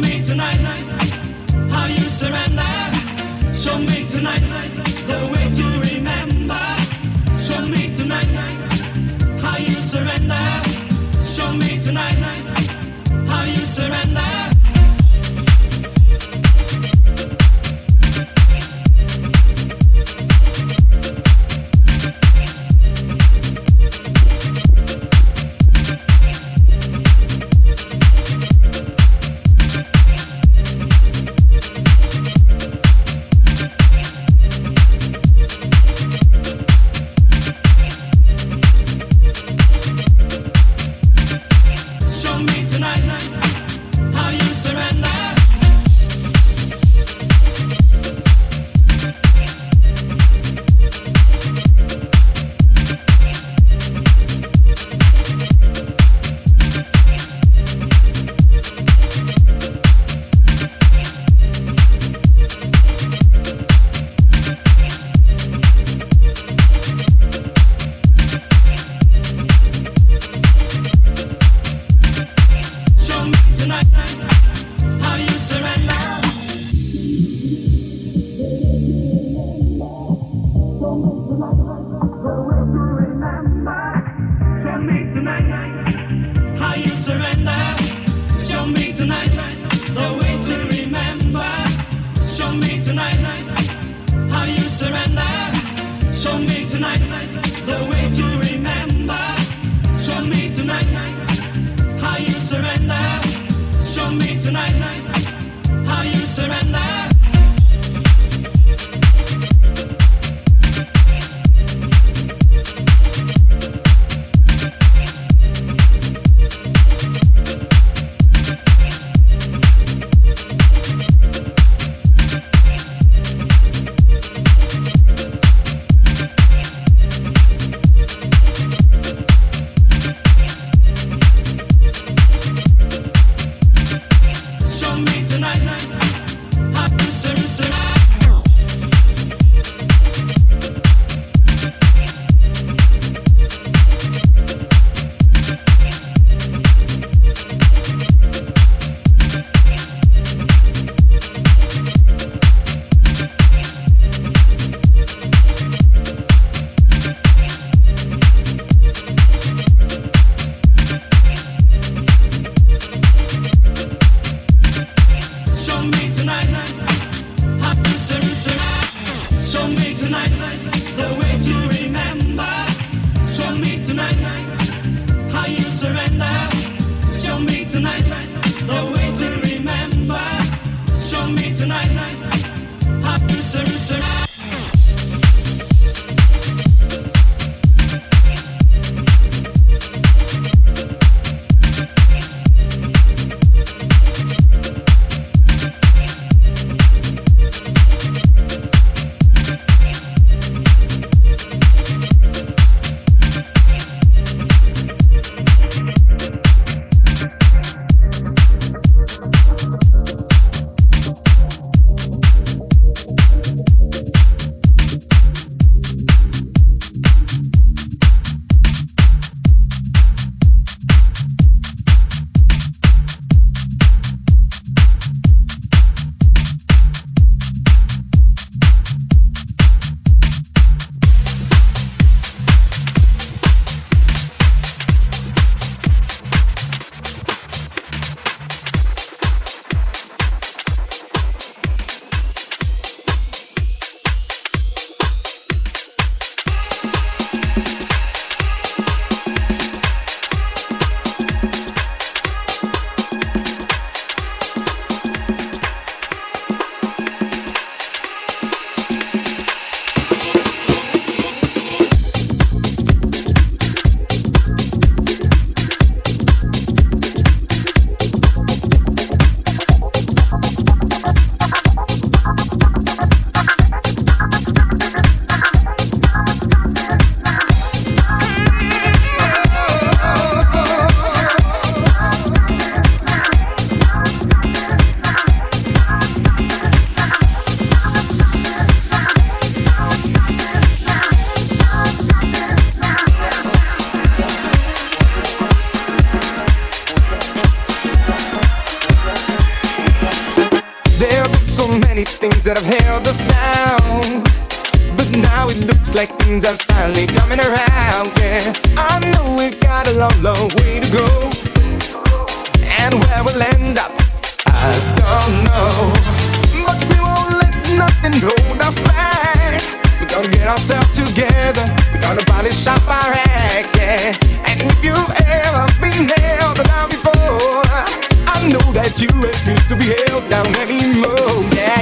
me tonight, how you surrender. Show me tonight the way to remember. Show me tonight how you surrender. Show me tonight how you surrender.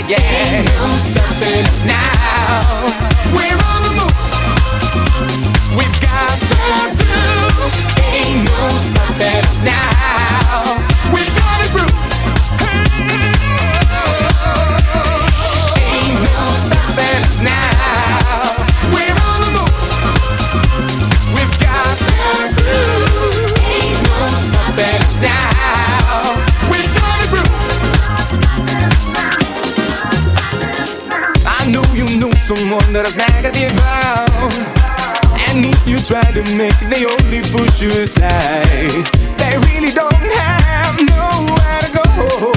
yeah. Ain't no stopping us now. We're on the move. We've got the groove. Ain't no stopping us now. try to make, they only push you aside. They really don't have nowhere to go.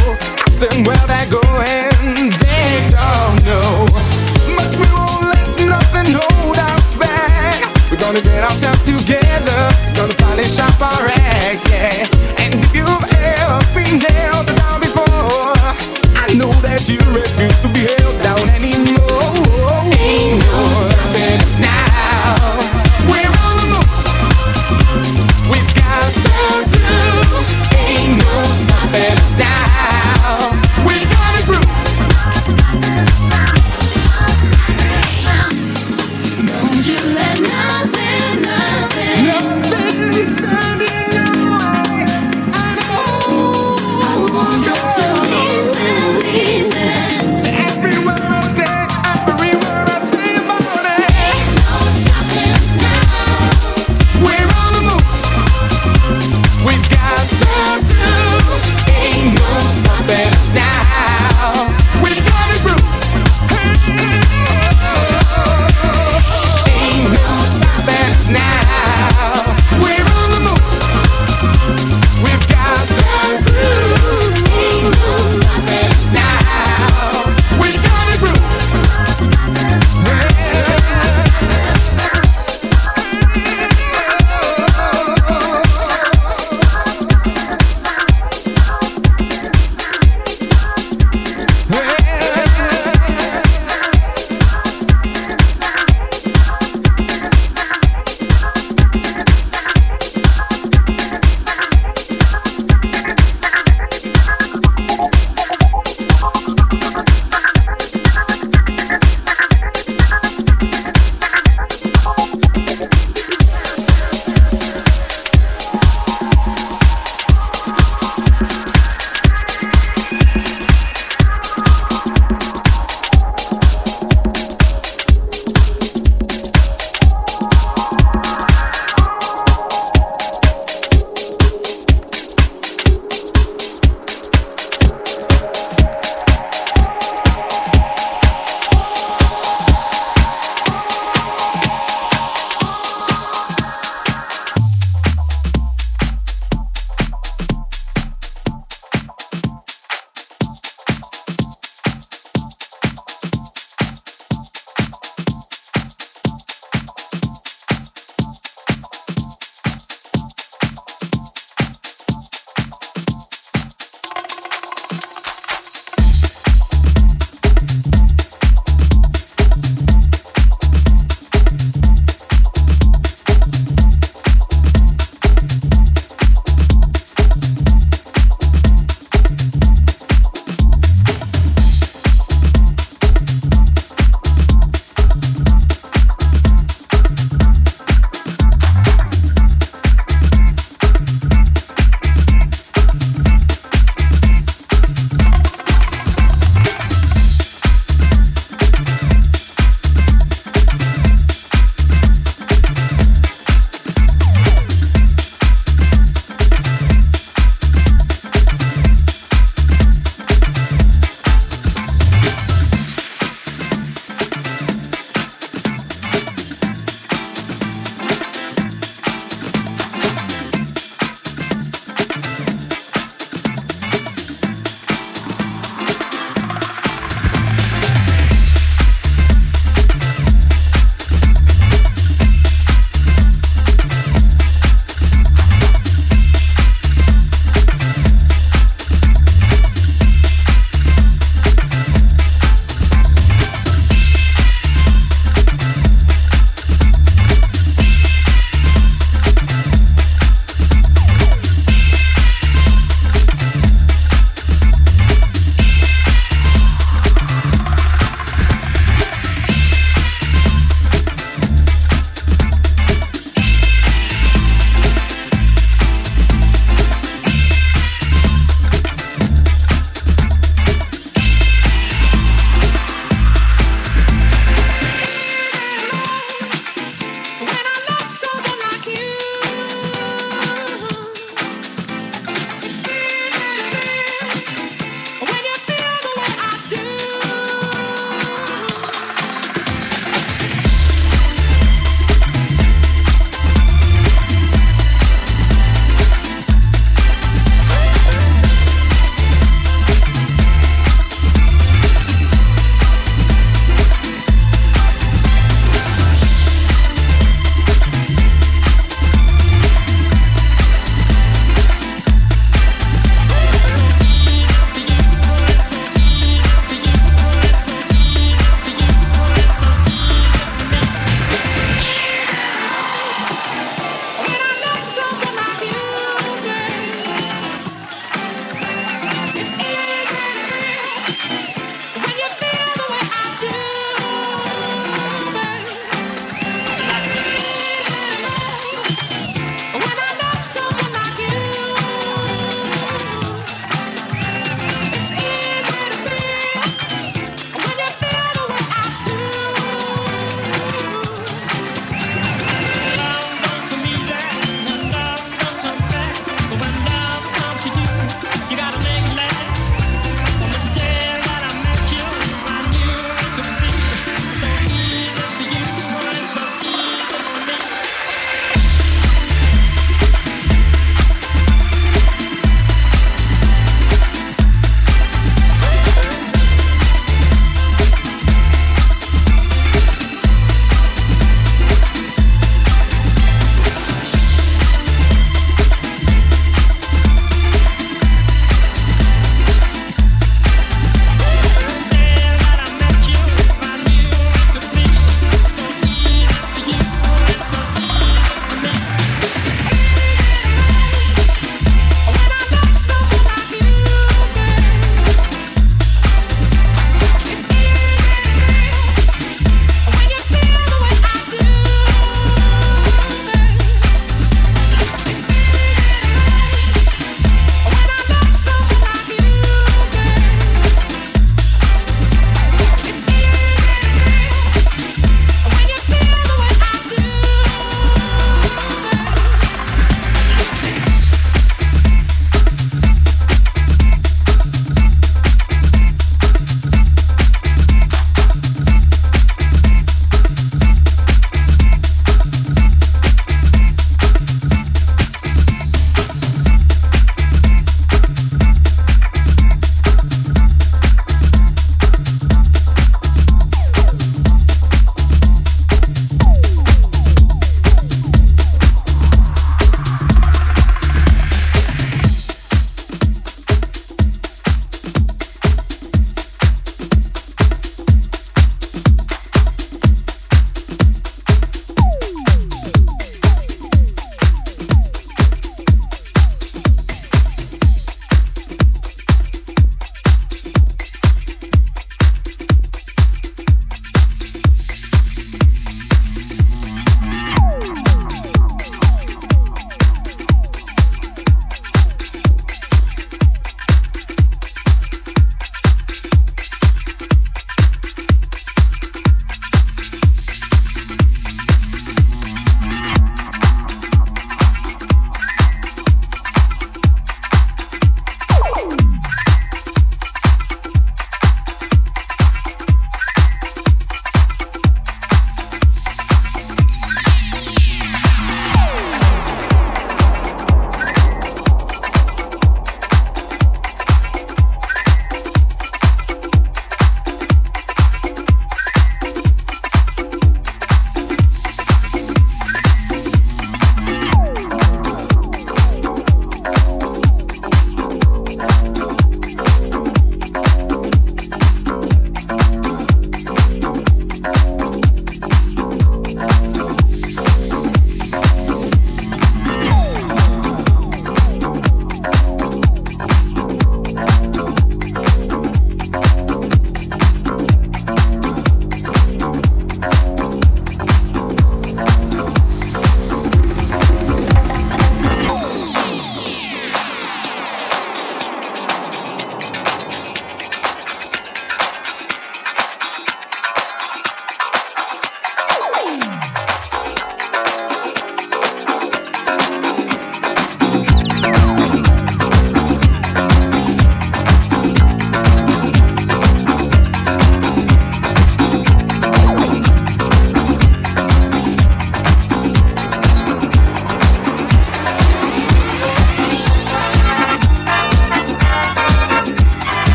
Ask them where they're going, they don't know. But we won't let nothing hold us back. We're gonna get ourselves together, gonna polish up our act, yeah.